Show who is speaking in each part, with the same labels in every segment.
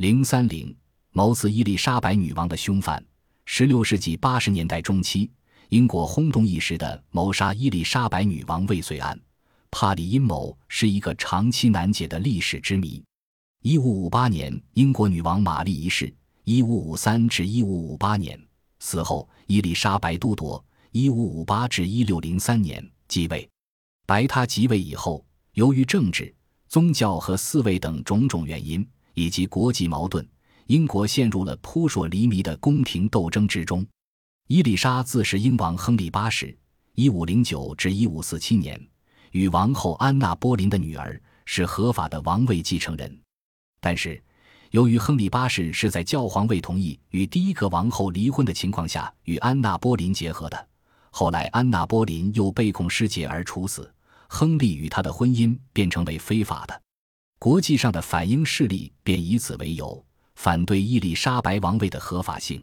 Speaker 1: 零三零，谋刺伊丽莎白女王的凶犯。十六世纪八十年代中期，英国轰动一时的谋杀伊丽莎白女王未遂案，帕里阴谋是一个长期难解的历史之谜。一五五八年，英国女王玛丽一世（一五五三至一五五八年）死后，伊丽莎白都铎（一五五八至一六零三年）继位。白她即位以后，由于政治、宗教和嗣位等种种原因。以及国际矛盾，英国陷入了扑朔迷离的宫廷斗争之中。伊丽莎自是英王亨利八世（一五零九至一五四七年）与王后安娜·波林的女儿，是合法的王位继承人。但是，由于亨利八世是在教皇未同意与第一个王后离婚的情况下与安娜·波林结合的，后来安娜·波林又被控失节而处死，亨利与她的婚姻便成为非法的。国际上的反英势力便以此为由，反对伊丽莎白王位的合法性。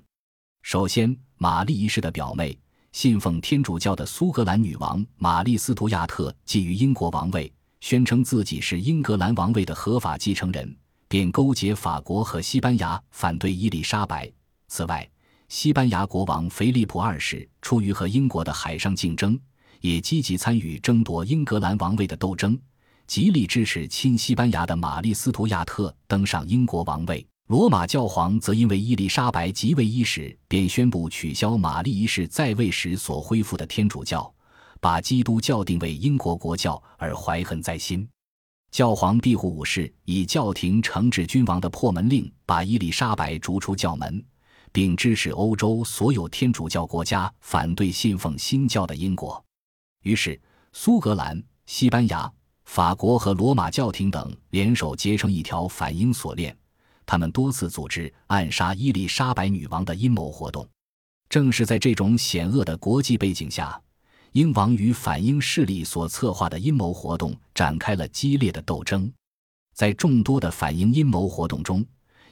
Speaker 1: 首先，玛丽一世的表妹、信奉天主教的苏格兰女王玛丽·斯图亚特觊觎英国王位，宣称自己是英格兰王位的合法继承人，便勾结法国和西班牙反对伊丽莎白。此外，西班牙国王菲利普二世出于和英国的海上竞争，也积极参与争夺英格兰王位的斗争。极力支持亲西班牙的玛丽·斯图亚特登上英国王位。罗马教皇则因为伊丽莎白即位伊始，便宣布取消玛丽一世在位时所恢复的天主教，把基督教定为英国国教而怀恨在心。教皇庇护五世以教廷惩治君王的破门令，把伊丽莎白逐出教门，并支持欧洲所有天主教国家反对信奉新教的英国。于是，苏格兰、西班牙。法国和罗马教廷等联手结成一条反英锁链，他们多次组织暗杀伊丽莎白女王的阴谋活动。正是在这种险恶的国际背景下，英王与反英势力所策划的阴谋活动展开了激烈的斗争。在众多的反英阴谋活动中，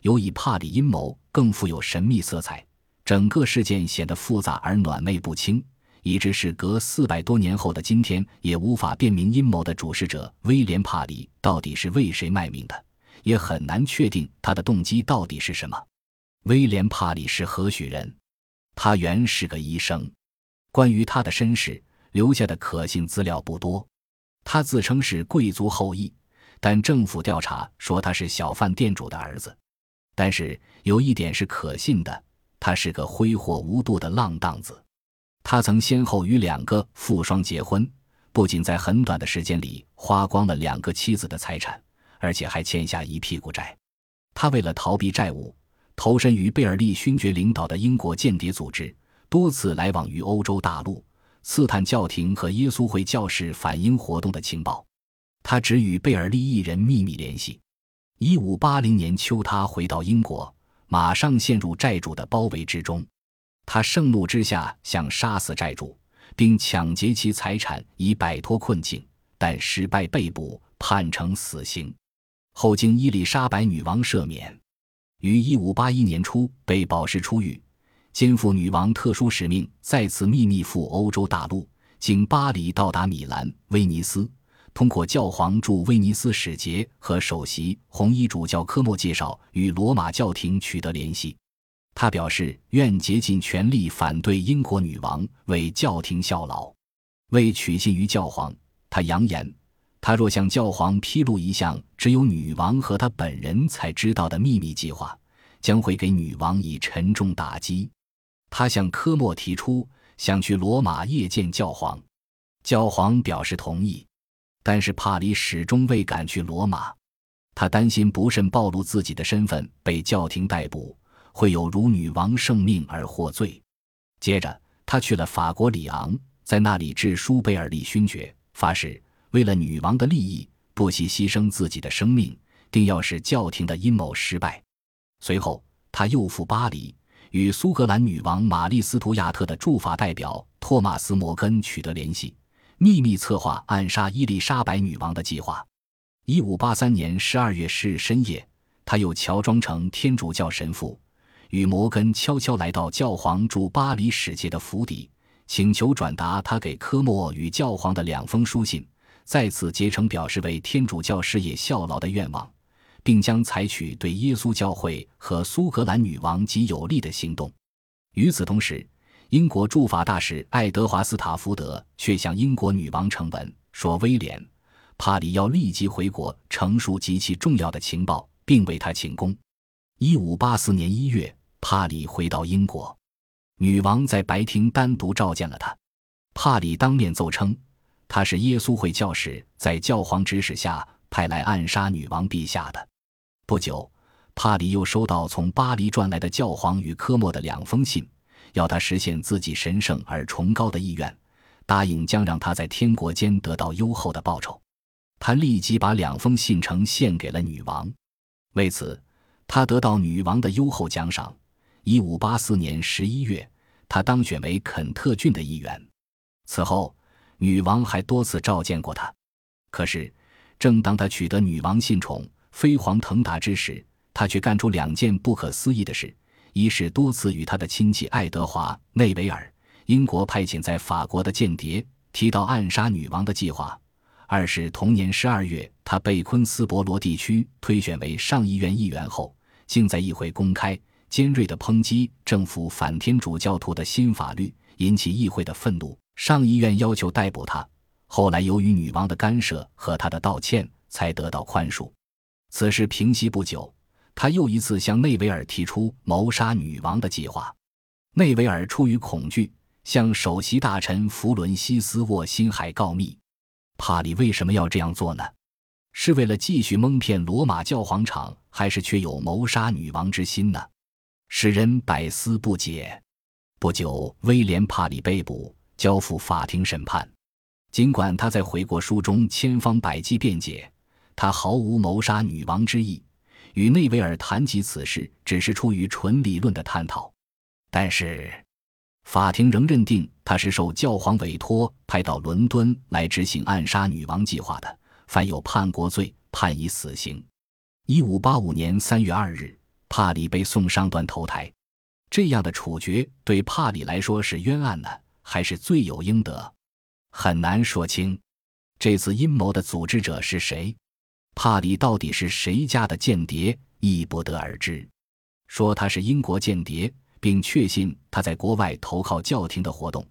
Speaker 1: 尤以帕里阴谋更富有神秘色彩，整个事件显得复杂而暖昧不清。以致是隔四百多年后的今天，也无法辨明阴谋的主事者威廉·帕里到底是为谁卖命的，也很难确定他的动机到底是什么。威廉·帕里是何许人？他原是个医生。关于他的身世，留下的可信资料不多。他自称是贵族后裔，但政府调查说他是小贩店主的儿子。但是有一点是可信的，他是个挥霍无度的浪荡子。他曾先后与两个富商结婚，不仅在很短的时间里花光了两个妻子的财产，而且还欠下一屁股债。他为了逃避债务，投身于贝尔利勋爵领导的英国间谍组织，多次来往于欧洲大陆，刺探教廷和耶稣会教士反英活动的情报。他只与贝尔利一人秘密联系。一五八零年秋，他回到英国，马上陷入债主的包围之中。他盛怒之下想杀死债主，并抢劫其财产以摆脱困境，但失败被捕，判成死刑。后经伊丽莎白女王赦免，于一五八一年初被保释出狱，肩负女王特殊使命，再次秘密赴欧洲大陆，经巴黎到达米兰、威尼斯，通过教皇驻威尼斯使节和首席红衣主教科莫介绍，与罗马教廷取得联系。他表示愿竭尽全力反对英国女王，为教廷效劳。为取信于教皇，他扬言，他若向教皇披露一项只有女王和他本人才知道的秘密计划，将会给女王以沉重打击。他向科莫提出想去罗马谒见教皇，教皇表示同意，但是帕里始终未敢去罗马，他担心不慎暴露自己的身份，被教廷逮捕。会有如女王圣命而获罪。接着，他去了法国里昂，在那里致书贝尔利勋爵，发誓为了女王的利益，不惜牺牲自己的生命，定要使教廷的阴谋失败。随后，他又赴巴黎，与苏格兰女王玛丽·斯图亚特的驻法代表托马斯·摩根取得联系，秘密策划暗杀伊丽莎白女王的计划。一五八三年十二月十日深夜，他又乔装成天主教神父。与摩根悄悄来到教皇驻巴黎使节的府邸，请求转达他给科莫与教皇的两封书信，再次结成表示为天主教事业效劳的愿望，并将采取对耶稣教会和苏格兰女王极有利的行动。与此同时，英国驻法大使爱德华·斯塔福德却向英国女王呈文说：“威廉·帕里要立即回国，陈述极其重要的情报，并为他请功。”一五八四年一月，帕里回到英国，女王在白厅单独召见了他。帕里当面奏称，他是耶稣会教士在教皇指使下派来暗杀女王陛下的。不久，帕里又收到从巴黎转来的教皇与科莫的两封信，要他实现自己神圣而崇高的意愿，答应将让他在天国间得到优厚的报酬。他立即把两封信呈献给了女王，为此，他得到女王的优厚奖赏。一五八四年十一月，他当选为肯特郡的议员。此后，女王还多次召见过他。可是，正当他取得女王信宠，飞黄腾达之时，他却干出两件不可思议的事：一是多次与他的亲戚爱德华·内维尔（英国派遣在法国的间谍）提到暗杀女王的计划；二是同年十二月，他被昆斯伯罗地区推选为上议院议员后，竟在议会公开尖锐地抨击政府反天主教徒的新法律，引起议会的愤怒。上议院要求逮捕他，后来由于女王的干涉和他的道歉，才得到宽恕。此事平息不久，他又一次向内维尔提出谋杀女王的计划。内维尔出于恐惧，向首席大臣弗伦西斯·沃辛海告密。帕里为什么要这样做呢？是为了继续蒙骗罗马教皇场，还是却有谋杀女王之心呢？使人百思不解。不久，威廉·帕里被捕，交付法庭审判。尽管他在回国书中千方百计辩解。他毫无谋杀女王之意，与内维尔谈及此事只是出于纯理论的探讨。但是，法庭仍认定他是受教皇委托派到伦敦来执行暗杀女王计划的，犯有叛国罪，判以死刑。一五八五年三月二日，帕里被送上断头台。这样的处决对帕里来说是冤案呢，还是罪有应得？很难说清。这次阴谋的组织者是谁？帕里到底是谁家的间谍，亦不得而知。说他是英国间谍，并确信他在国外投靠教廷的活动，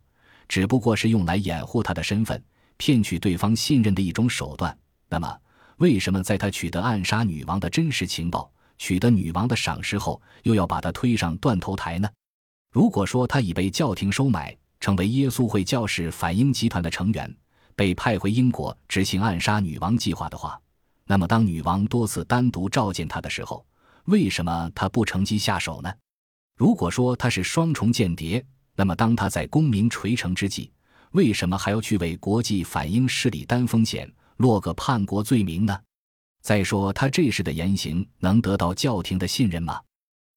Speaker 1: 只不过是用来掩护他的身份、骗取对方信任的一种手段。那么，为什么在他取得暗杀女王的真实情报、取得女王的赏识后，又要把他推上断头台呢？如果说他已被教廷收买，成为耶稣会教士反英集团的成员，被派回英国执行暗杀女王计划的话，那么，当女王多次单独召见他的时候，为什么他不乘机下手呢？如果说他是双重间谍，那么当他在功名垂成之际，为什么还要去为国际反英势力担风险，落个叛国罪名呢？再说，他这时的言行能得到教廷的信任吗？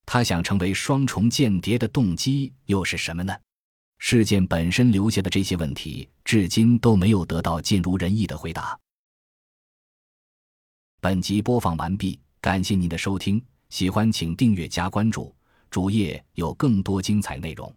Speaker 1: 他想成为双重间谍的动机又是什么呢？事件本身留下的这些问题，至今都没有得到尽如人意的回答。本集播放完毕，感谢您的收听，喜欢请订阅加关注，主页有更多精彩内容。